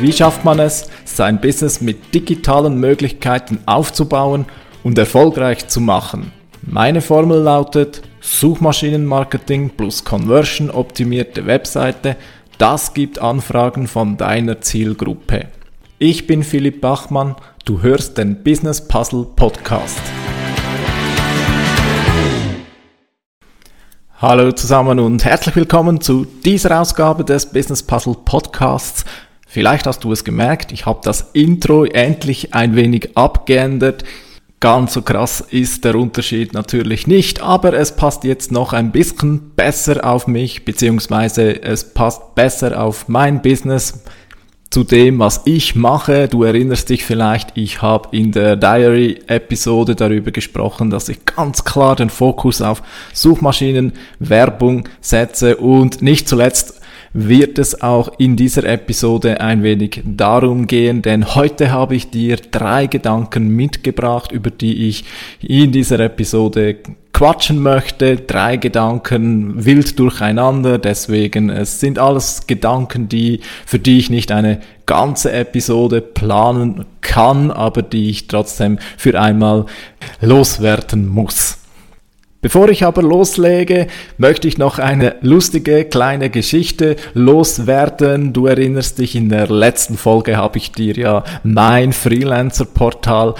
Wie schafft man es, sein Business mit digitalen Möglichkeiten aufzubauen und erfolgreich zu machen? Meine Formel lautet Suchmaschinenmarketing plus Conversion optimierte Webseite. Das gibt Anfragen von deiner Zielgruppe. Ich bin Philipp Bachmann, du hörst den Business Puzzle Podcast. Hallo zusammen und herzlich willkommen zu dieser Ausgabe des Business Puzzle Podcasts. Vielleicht hast du es gemerkt, ich habe das Intro endlich ein wenig abgeändert. Ganz so krass ist der Unterschied natürlich nicht, aber es passt jetzt noch ein bisschen besser auf mich, beziehungsweise es passt besser auf mein Business, zu dem, was ich mache. Du erinnerst dich vielleicht, ich habe in der Diary-Episode darüber gesprochen, dass ich ganz klar den Fokus auf Suchmaschinenwerbung setze und nicht zuletzt wird es auch in dieser Episode ein wenig darum gehen, denn heute habe ich dir drei Gedanken mitgebracht, über die ich in dieser Episode quatschen möchte. Drei Gedanken wild durcheinander, deswegen es sind alles Gedanken, die für die ich nicht eine ganze Episode planen kann, aber die ich trotzdem für einmal loswerden muss. Bevor ich aber loslege, möchte ich noch eine lustige kleine Geschichte loswerden. Du erinnerst dich, in der letzten Folge habe ich dir ja mein Freelancer-Portal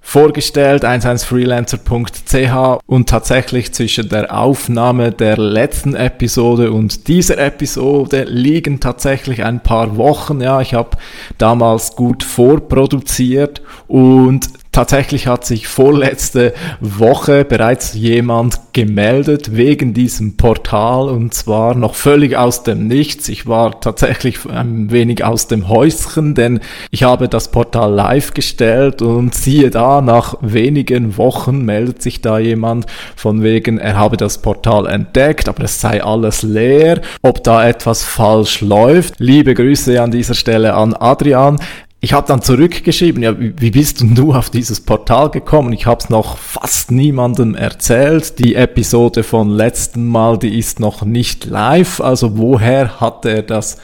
vorgestellt, 11freelancer.ch und tatsächlich zwischen der Aufnahme der letzten Episode und dieser Episode liegen tatsächlich ein paar Wochen. Ja, ich habe damals gut vorproduziert und Tatsächlich hat sich vorletzte Woche bereits jemand gemeldet wegen diesem Portal und zwar noch völlig aus dem Nichts. Ich war tatsächlich ein wenig aus dem Häuschen, denn ich habe das Portal live gestellt und siehe da, nach wenigen Wochen meldet sich da jemand von wegen, er habe das Portal entdeckt, aber es sei alles leer, ob da etwas falsch läuft. Liebe Grüße an dieser Stelle an Adrian ich habe dann zurückgeschrieben, ja, wie, bist denn du auf dieses Portal gekommen? Ich habe es noch fast niemandem erzählt. Die Episode von letzten Mal, die ist noch nicht live. Also woher hat er das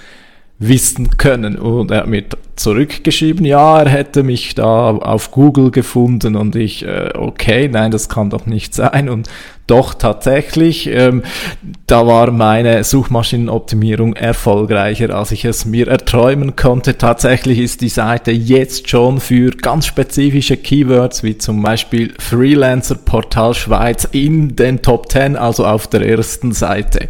wissen können? Und er hat mir zurückgeschrieben, ja, er hätte mich da auf Google gefunden und ich, äh, okay, nein, das kann doch nicht sein. Und doch tatsächlich, ähm, da war meine Suchmaschinenoptimierung erfolgreicher, als ich es mir erträumen konnte. Tatsächlich ist die Seite jetzt schon für ganz spezifische Keywords wie zum Beispiel Freelancer Portal Schweiz in den Top 10, also auf der ersten Seite.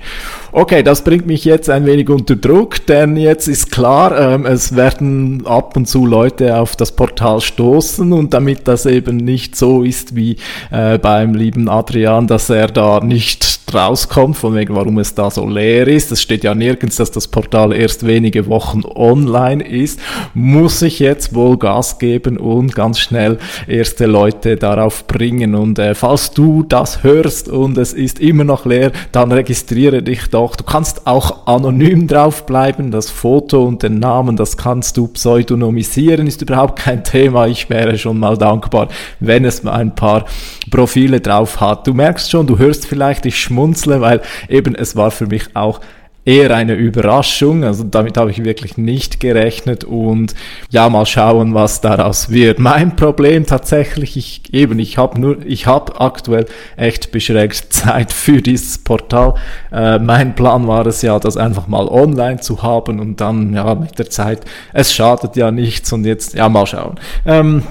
Okay, das bringt mich jetzt ein wenig unter Druck, denn jetzt ist klar, ähm, es werden ab und zu Leute auf das Portal stoßen und damit das eben nicht so ist wie äh, beim lieben Adrian, dass er da nicht rauskommt, von wegen, warum es da so leer ist. Es steht ja nirgends, dass das Portal erst wenige Wochen online ist. Muss ich jetzt wohl Gas geben und ganz schnell erste Leute darauf bringen. Und äh, falls du das hörst und es ist immer noch leer, dann registriere dich doch. Du kannst auch anonym drauf bleiben. Das Foto und den Namen, das kannst du pseudonymisieren, ist überhaupt kein Thema. Ich wäre schon mal dankbar, wenn es ein paar Profile drauf hat. Du merkst schon, du hörst vielleicht, ich schmunzle, weil eben es war für mich auch eher eine Überraschung. Also damit habe ich wirklich nicht gerechnet und ja, mal schauen, was daraus wird. Mein Problem tatsächlich, ich eben, ich habe nur, ich habe aktuell echt beschränkt Zeit für dieses Portal. Äh, mein Plan war es ja, das einfach mal online zu haben und dann ja mit der Zeit, es schadet ja nichts und jetzt ja mal schauen. Ähm,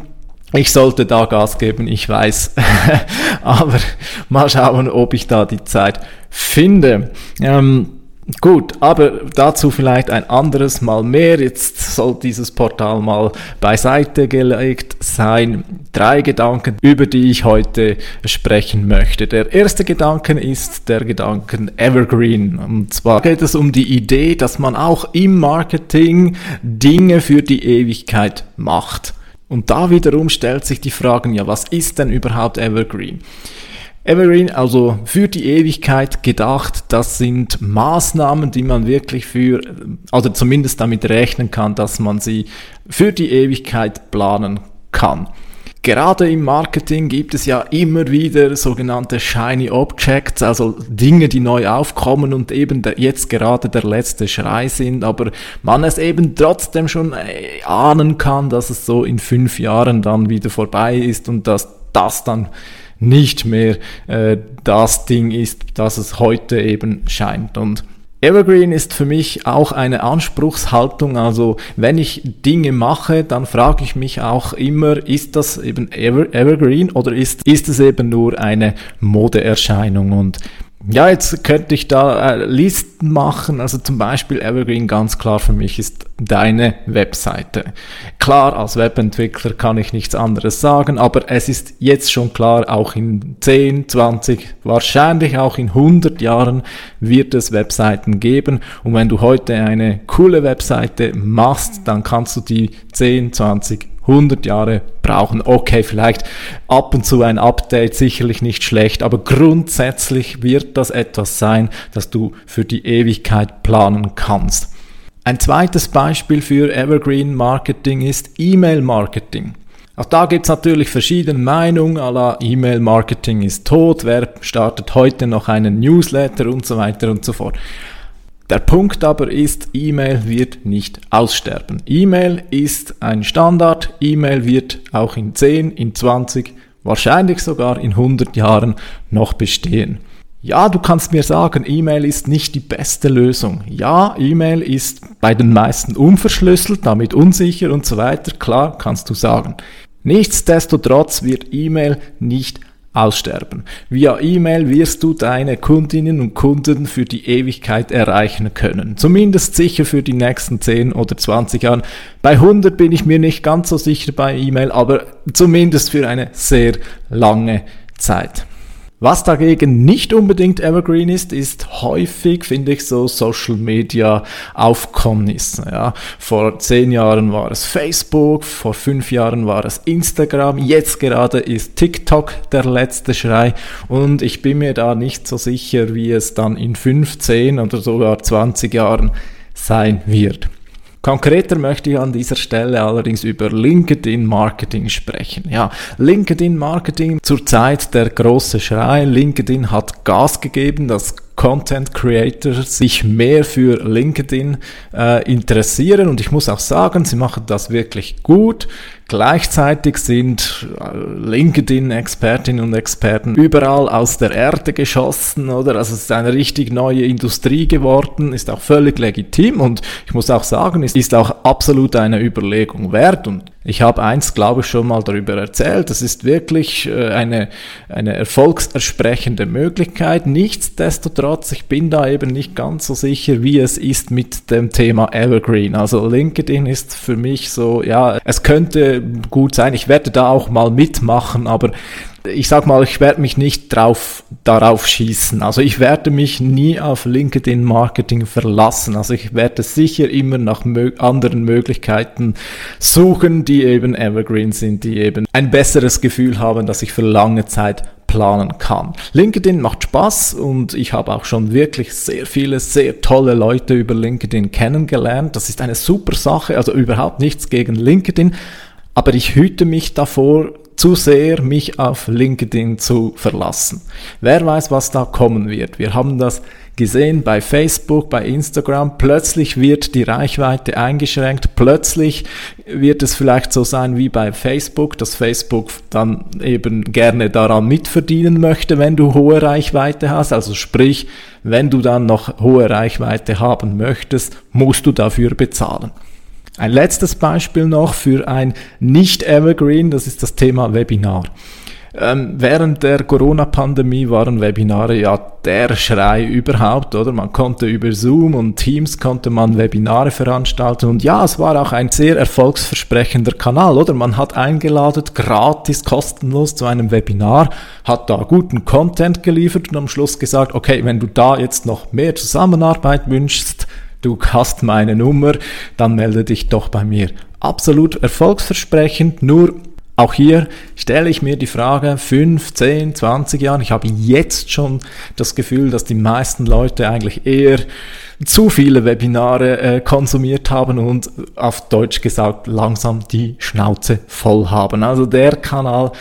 ich sollte da Gas geben, ich weiß. Aber mal schauen, ob ich da die Zeit finde. Ähm, Gut, aber dazu vielleicht ein anderes Mal mehr. Jetzt soll dieses Portal mal beiseite gelegt sein. Drei Gedanken, über die ich heute sprechen möchte. Der erste Gedanke ist der Gedanken Evergreen. Und zwar geht es um die Idee, dass man auch im Marketing Dinge für die Ewigkeit macht. Und da wiederum stellt sich die Frage, ja, was ist denn überhaupt Evergreen? Evergreen, also für die Ewigkeit gedacht, das sind Maßnahmen, die man wirklich für, also zumindest damit rechnen kann, dass man sie für die Ewigkeit planen kann. Gerade im Marketing gibt es ja immer wieder sogenannte Shiny Objects, also Dinge, die neu aufkommen und eben jetzt gerade der letzte Schrei sind, aber man es eben trotzdem schon äh, ahnen kann, dass es so in fünf Jahren dann wieder vorbei ist und dass das dann nicht mehr äh, das Ding ist, das es heute eben scheint. Und Evergreen ist für mich auch eine Anspruchshaltung. Also wenn ich Dinge mache, dann frage ich mich auch immer, ist das eben Ever Evergreen oder ist, ist es eben nur eine Modeerscheinung? Und ja, jetzt könnte ich da äh, Listen machen. Also zum Beispiel Evergreen ganz klar für mich ist deine Webseite. Klar, als Webentwickler kann ich nichts anderes sagen, aber es ist jetzt schon klar, auch in 10, 20, wahrscheinlich auch in 100 Jahren wird es Webseiten geben. Und wenn du heute eine coole Webseite machst, dann kannst du die 10, 20, 100 Jahre brauchen. Okay, vielleicht ab und zu ein Update, sicherlich nicht schlecht, aber grundsätzlich wird das etwas sein, das du für die Ewigkeit planen kannst. Ein zweites Beispiel für Evergreen Marketing ist E-Mail Marketing. Auch da gibt's natürlich verschiedene Meinungen, à la E-Mail Marketing ist tot, wer startet heute noch einen Newsletter und so weiter und so fort. Der Punkt aber ist, E-Mail wird nicht aussterben. E-Mail ist ein Standard. E-Mail wird auch in 10, in 20, wahrscheinlich sogar in 100 Jahren noch bestehen. Ja, du kannst mir sagen, E-Mail ist nicht die beste Lösung. Ja, E-Mail ist bei den meisten unverschlüsselt, damit unsicher und so weiter. Klar, kannst du sagen. Nichtsdestotrotz wird E-Mail nicht aussterben. Via E-Mail wirst du deine Kundinnen und Kunden für die Ewigkeit erreichen können. Zumindest sicher für die nächsten 10 oder 20 Jahre. Bei 100 bin ich mir nicht ganz so sicher bei E-Mail, aber zumindest für eine sehr lange Zeit. Was dagegen nicht unbedingt Evergreen ist, ist häufig, finde ich, so Social Media Aufkommnisse. Ja. Vor zehn Jahren war es Facebook, vor fünf Jahren war es Instagram, jetzt gerade ist TikTok der letzte Schrei und ich bin mir da nicht so sicher, wie es dann in 15 oder sogar 20 Jahren sein wird. Konkreter möchte ich an dieser Stelle allerdings über LinkedIn Marketing sprechen. Ja, LinkedIn Marketing zurzeit der große Schrei. LinkedIn hat Gas gegeben, das Content Creators sich mehr für LinkedIn äh, interessieren und ich muss auch sagen, sie machen das wirklich gut. Gleichzeitig sind äh, LinkedIn-Expertinnen und Experten überall aus der Erde geschossen, oder? Also es ist eine richtig neue Industrie geworden, ist auch völlig legitim und ich muss auch sagen, es ist auch absolut eine Überlegung wert und ich habe eins, glaube ich, schon mal darüber erzählt. Das ist wirklich äh, eine, eine erfolgsersprechende Möglichkeit. Nichtsdestotrotz, ich bin da eben nicht ganz so sicher, wie es ist mit dem Thema Evergreen. Also LinkedIn ist für mich so, ja, es könnte gut sein. Ich werde da auch mal mitmachen, aber ich sag mal, ich werde mich nicht drauf, darauf schießen. Also ich werde mich nie auf LinkedIn Marketing verlassen. Also ich werde sicher immer nach mö anderen Möglichkeiten suchen, die eben evergreen sind, die eben ein besseres Gefühl haben, dass ich für lange Zeit planen kann. LinkedIn macht Spaß und ich habe auch schon wirklich sehr viele, sehr tolle Leute über LinkedIn kennengelernt. Das ist eine super Sache, also überhaupt nichts gegen LinkedIn. Aber ich hüte mich davor, zu sehr mich auf LinkedIn zu verlassen. Wer weiß, was da kommen wird. Wir haben das gesehen bei Facebook, bei Instagram. Plötzlich wird die Reichweite eingeschränkt. Plötzlich wird es vielleicht so sein wie bei Facebook, dass Facebook dann eben gerne daran mitverdienen möchte, wenn du hohe Reichweite hast. Also sprich, wenn du dann noch hohe Reichweite haben möchtest, musst du dafür bezahlen. Ein letztes Beispiel noch für ein Nicht-Evergreen, das ist das Thema Webinar. Ähm, während der Corona-Pandemie waren Webinare ja der Schrei überhaupt, oder? Man konnte über Zoom und Teams konnte man Webinare veranstalten und ja, es war auch ein sehr erfolgsversprechender Kanal, oder? Man hat eingeladen, gratis, kostenlos zu einem Webinar, hat da guten Content geliefert und am Schluss gesagt, okay, wenn du da jetzt noch mehr Zusammenarbeit wünschst, du hast meine Nummer, dann melde dich doch bei mir. Absolut erfolgsversprechend, nur Auch hier stelle ich mir die Frage, 5, 10, 20 Jahren, ich habe jetzt schon das Gefühl, dass die meisten Leute eigentlich eher zu viele Webinare äh, konsumiert haben und auf Deutsch gesagt langsam die Schnauze voll haben. Also der Kanal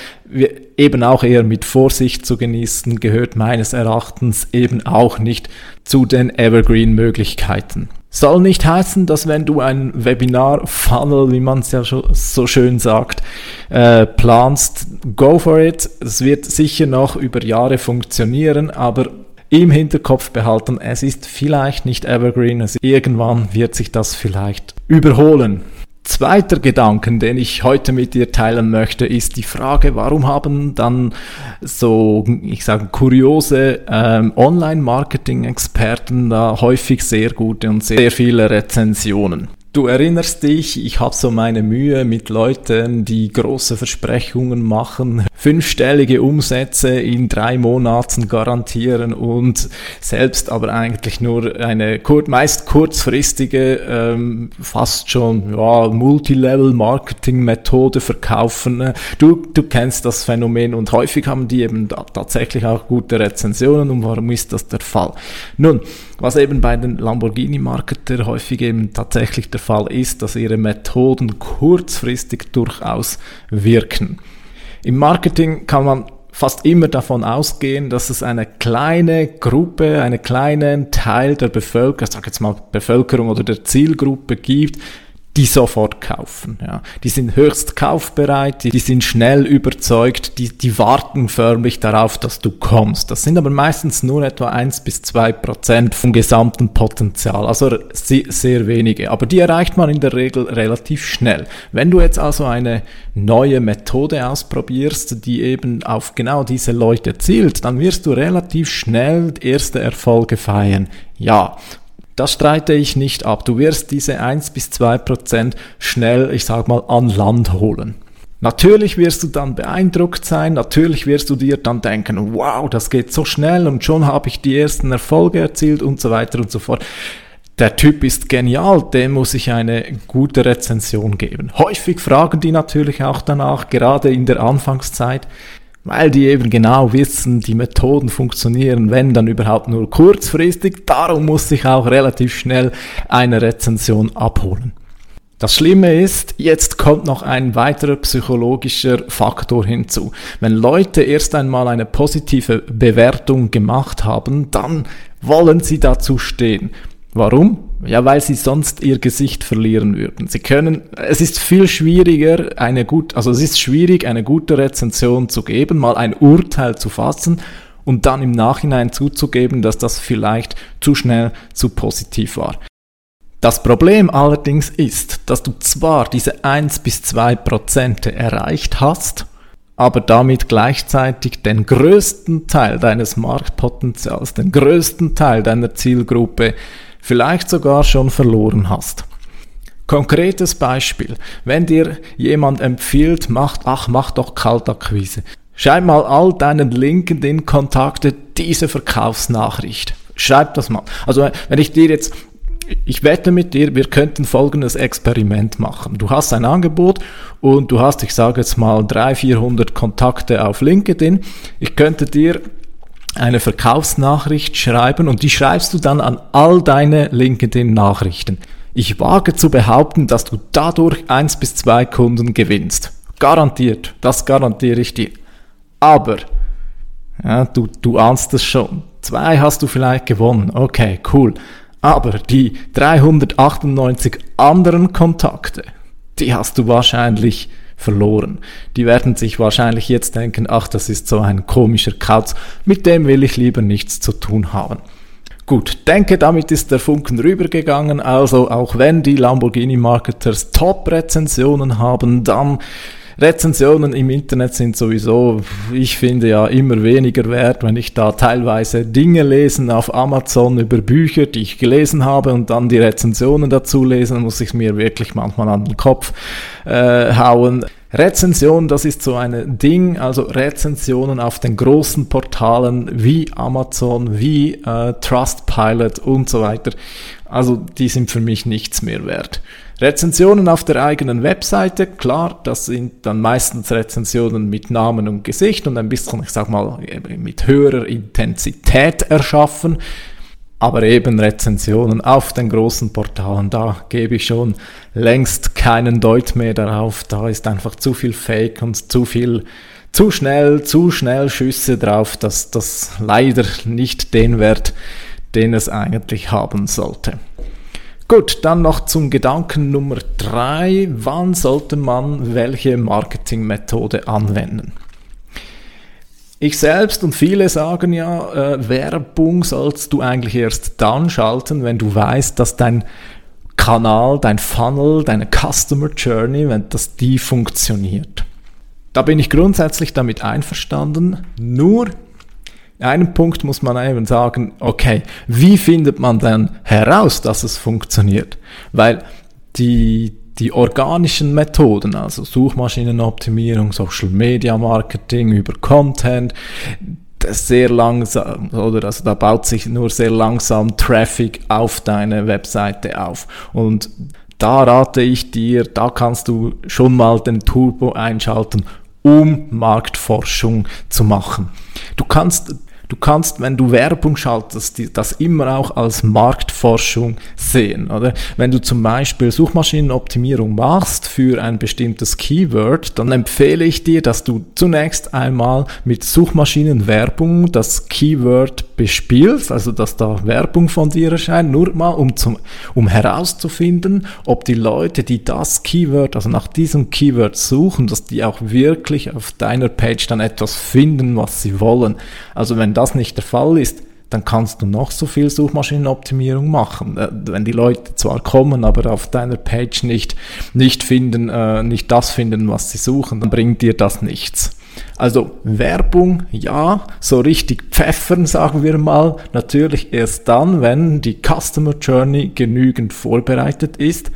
eben auch eher mit Vorsicht zu genießen, gehört meines Erachtens eben auch nicht zu den Evergreen-Möglichkeiten. Soll nicht heißen, dass wenn du ein Webinar-Funnel, wie man es ja so schön sagt, äh, planst, go for it. Es wird sicher noch über Jahre funktionieren, aber im Hinterkopf behalten, es ist vielleicht nicht evergreen, also irgendwann wird sich das vielleicht überholen. Zweiter Gedanken, den ich heute mit dir teilen möchte, ist die Frage, warum haben dann so, ich sage, kuriose ähm, Online-Marketing-Experten da häufig sehr gute und sehr viele Rezensionen? Du erinnerst dich, ich habe so meine Mühe mit Leuten, die große Versprechungen machen, fünfstellige Umsätze in drei Monaten garantieren und selbst aber eigentlich nur eine meist kurzfristige, ähm, fast schon ja, Multilevel-Marketing-Methode verkaufen. Du, du kennst das Phänomen und häufig haben die eben tatsächlich auch gute Rezensionen und warum ist das der Fall? Nun, was eben bei den Lamborghini-Marketer häufig eben tatsächlich der Fall ist, dass ihre Methoden kurzfristig durchaus wirken. Im Marketing kann man fast immer davon ausgehen, dass es eine kleine Gruppe, einen kleinen Teil der Bevölkerung, sag jetzt mal Bevölkerung oder der Zielgruppe gibt, die sofort kaufen. Ja. Die sind höchst kaufbereit, die, die sind schnell überzeugt, die, die warten förmlich darauf, dass du kommst. Das sind aber meistens nur etwa eins bis zwei Prozent vom gesamten Potenzial, also sehr, wenige. Aber die erreicht man in der Regel relativ schnell. Wenn du jetzt also eine neue Methode ausprobierst, die eben auf genau diese Leute zielt, dann wirst du relativ schnell erste Erfolge feiern. Ja, das streite ich nicht ab. Du wirst diese 1 bis 2 Prozent schnell, ich sag mal, an Land holen. Natürlich wirst du dann beeindruckt sein, natürlich wirst du dir dann denken, wow, das geht so schnell und schon habe ich die ersten Erfolge erzielt und so weiter und so fort. Der Typ ist genial, dem muss ich eine gute Rezension geben. Häufig fragen die natürlich auch danach, gerade in der Anfangszeit, weil die eben genau wissen, die Methoden funktionieren, wenn dann überhaupt nur kurzfristig. Darum muss ich auch relativ schnell eine Rezension abholen. Das Schlimme ist, jetzt kommt noch ein weiterer psychologischer Faktor hinzu. Wenn Leute erst einmal eine positive Bewertung gemacht haben, dann wollen sie dazu stehen. Warum? Ja, weil sie sonst ihr Gesicht verlieren würden. Sie können, es ist viel schwieriger, eine gut, also es ist schwierig, eine gute Rezension zu geben, mal ein Urteil zu fassen und dann im Nachhinein zuzugeben, dass das vielleicht zu schnell zu positiv war. Das Problem allerdings ist, dass du zwar diese 1 bis 2 Prozente erreicht hast, aber damit gleichzeitig den größten Teil deines Marktpotenzials, den größten Teil deiner Zielgruppe vielleicht sogar schon verloren hast. Konkretes Beispiel. Wenn dir jemand empfiehlt, macht, ach, mach doch Kaltakquise. Schreib mal all deinen LinkedIn-Kontakte diese Verkaufsnachricht. Schreib das mal. Also, wenn ich dir jetzt ich wette mit dir, wir könnten folgendes Experiment machen. Du hast ein Angebot und du hast, ich sage jetzt mal, 300, 400 Kontakte auf LinkedIn. Ich könnte dir eine Verkaufsnachricht schreiben und die schreibst du dann an all deine LinkedIn-Nachrichten. Ich wage zu behaupten, dass du dadurch eins bis zwei Kunden gewinnst. Garantiert, das garantiere ich dir. Aber, ja, du, du ahnst es schon. Zwei hast du vielleicht gewonnen. Okay, cool. Aber die 398 anderen Kontakte, die hast du wahrscheinlich verloren. Die werden sich wahrscheinlich jetzt denken, ach, das ist so ein komischer Kauz, mit dem will ich lieber nichts zu tun haben. Gut, denke, damit ist der Funken rübergegangen. Also auch wenn die Lamborghini Marketers Top-Rezensionen haben, dann Rezensionen im Internet sind sowieso, ich finde ja immer weniger wert, wenn ich da teilweise Dinge lesen auf Amazon über Bücher, die ich gelesen habe und dann die Rezensionen dazu lesen, muss ich mir wirklich manchmal an den Kopf äh, hauen. Rezension, das ist so ein Ding, also Rezensionen auf den großen Portalen wie Amazon, wie äh, Trustpilot und so weiter. Also die sind für mich nichts mehr wert. Rezensionen auf der eigenen Webseite, klar, das sind dann meistens Rezensionen mit Namen und Gesicht und ein bisschen, ich sag mal, mit höherer Intensität erschaffen. Aber eben Rezensionen auf den großen Portalen, da gebe ich schon längst keinen Deut mehr darauf. Da ist einfach zu viel Fake und zu viel, zu schnell, zu schnell Schüsse drauf, dass das leider nicht den Wert, den es eigentlich haben sollte. Gut, dann noch zum Gedanken Nummer drei. Wann sollte man welche Marketingmethode anwenden? Ich selbst und viele sagen ja, äh, Werbung sollst du eigentlich erst dann schalten, wenn du weißt, dass dein Kanal, dein Funnel, deine Customer Journey, wenn das die funktioniert. Da bin ich grundsätzlich damit einverstanden. Nur einen Punkt muss man eben sagen, okay, wie findet man dann heraus, dass es funktioniert? Weil die die organischen Methoden, also Suchmaschinenoptimierung, Social Media Marketing über Content, sehr langsam, oder also da baut sich nur sehr langsam Traffic auf deine Webseite auf. Und da rate ich dir, da kannst du schon mal den Turbo einschalten, um Marktforschung zu machen. Du kannst Du kannst, wenn du Werbung schaltest, das immer auch als Marktforschung sehen, oder? Wenn du zum Beispiel Suchmaschinenoptimierung machst für ein bestimmtes Keyword, dann empfehle ich dir, dass du zunächst einmal mit Suchmaschinenwerbung das Keyword bespielst, also dass da Werbung von dir erscheint, nur mal um zum, um herauszufinden, ob die Leute, die das Keyword, also nach diesem Keyword suchen, dass die auch wirklich auf deiner Page dann etwas finden, was sie wollen. Also wenn das nicht der Fall ist, dann kannst du noch so viel Suchmaschinenoptimierung machen. Äh, wenn die Leute zwar kommen, aber auf deiner Page nicht, nicht finden, äh, nicht das finden, was sie suchen, dann bringt dir das nichts. Also Werbung, ja, so richtig pfeffern, sagen wir mal, natürlich erst dann, wenn die Customer Journey genügend vorbereitet ist.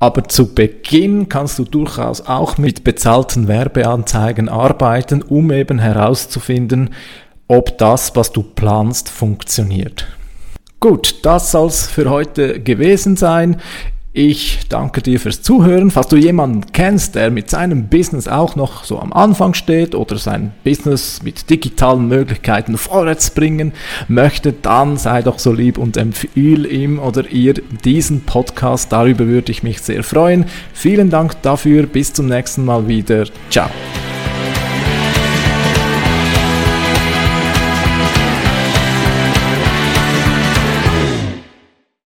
Aber zu Beginn kannst du durchaus auch mit bezahlten Werbeanzeigen arbeiten, um eben herauszufinden, ob das, was du planst, funktioniert. Gut, das soll es für heute gewesen sein. Ich danke dir fürs Zuhören. Falls du jemanden kennst, der mit seinem Business auch noch so am Anfang steht oder sein Business mit digitalen Möglichkeiten vorwärts bringen möchte, dann sei doch so lieb und empfehle ihm oder ihr diesen Podcast. Darüber würde ich mich sehr freuen. Vielen Dank dafür. Bis zum nächsten Mal wieder. Ciao.